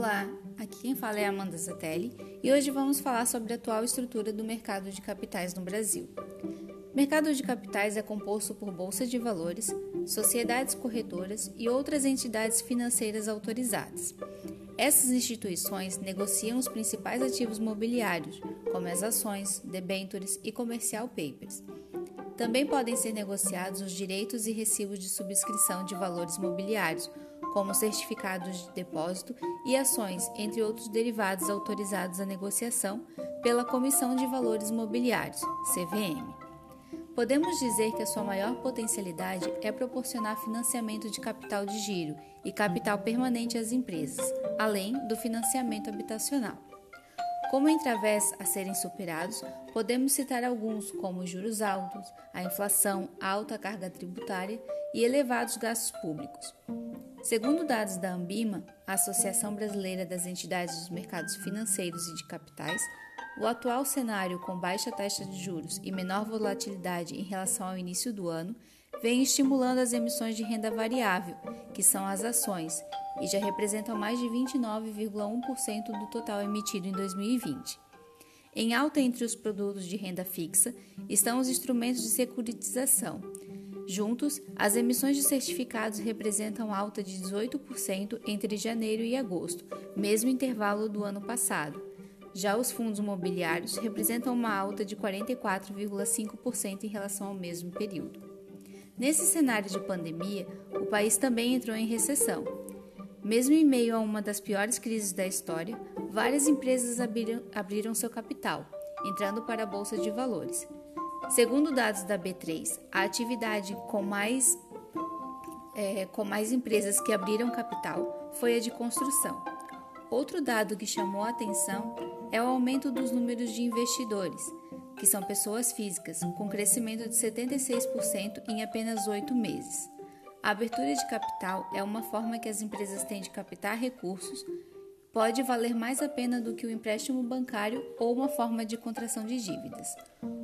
Olá, aqui quem fala é Amanda Zatelli e hoje vamos falar sobre a atual estrutura do mercado de capitais no Brasil. Mercado de capitais é composto por bolsa de valores, sociedades corretoras e outras entidades financeiras autorizadas. Essas instituições negociam os principais ativos mobiliários, como as ações, debêntures e comercial papers. Também podem ser negociados os direitos e recibos de subscrição de valores mobiliários, como certificados de depósito e ações, entre outros derivados autorizados à negociação pela Comissão de Valores Mobiliários, CVM. Podemos dizer que a sua maior potencialidade é proporcionar financiamento de capital de giro e capital permanente às empresas, além do financiamento habitacional. Como entravés a serem superados, podemos citar alguns, como juros altos, a inflação, alta carga tributária e elevados gastos públicos. Segundo dados da Ambima, a Associação Brasileira das Entidades dos Mercados Financeiros e de Capitais, o atual cenário com baixa taxa de juros e menor volatilidade em relação ao início do ano vem estimulando as emissões de renda variável, que são as ações, e já representam mais de 29,1% do total emitido em 2020. Em alta entre os produtos de renda fixa estão os instrumentos de securitização, Juntos, as emissões de certificados representam alta de 18% entre janeiro e agosto, mesmo intervalo do ano passado. Já os fundos imobiliários representam uma alta de 44,5% em relação ao mesmo período. Nesse cenário de pandemia, o país também entrou em recessão. Mesmo em meio a uma das piores crises da história, várias empresas abriram, abriram seu capital, entrando para a Bolsa de Valores. Segundo dados da B3, a atividade com mais, é, com mais empresas que abriram capital foi a de construção. Outro dado que chamou a atenção é o aumento dos números de investidores, que são pessoas físicas, com crescimento de 76% em apenas oito meses. A abertura de capital é uma forma que as empresas têm de captar recursos, pode valer mais a pena do que o empréstimo bancário ou uma forma de contração de dívidas.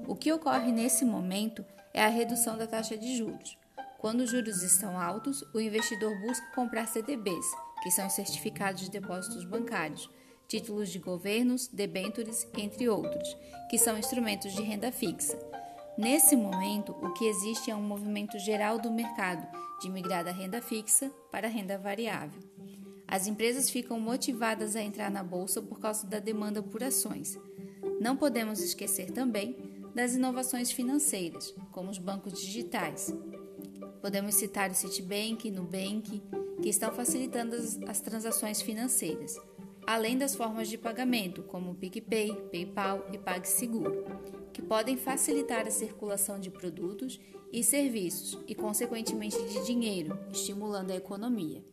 O que ocorre nesse momento é a redução da taxa de juros. Quando os juros estão altos, o investidor busca comprar CDBs, que são certificados de depósitos bancários, títulos de governos, debêntures, entre outros, que são instrumentos de renda fixa. Nesse momento, o que existe é um movimento geral do mercado de migrar da renda fixa para a renda variável. As empresas ficam motivadas a entrar na bolsa por causa da demanda por ações. Não podemos esquecer também das inovações financeiras, como os bancos digitais. Podemos citar o Citibank Nubank, que estão facilitando as, as transações financeiras, além das formas de pagamento, como o PicPay, PayPal e PagSeguro, que podem facilitar a circulação de produtos e serviços e, consequentemente, de dinheiro, estimulando a economia.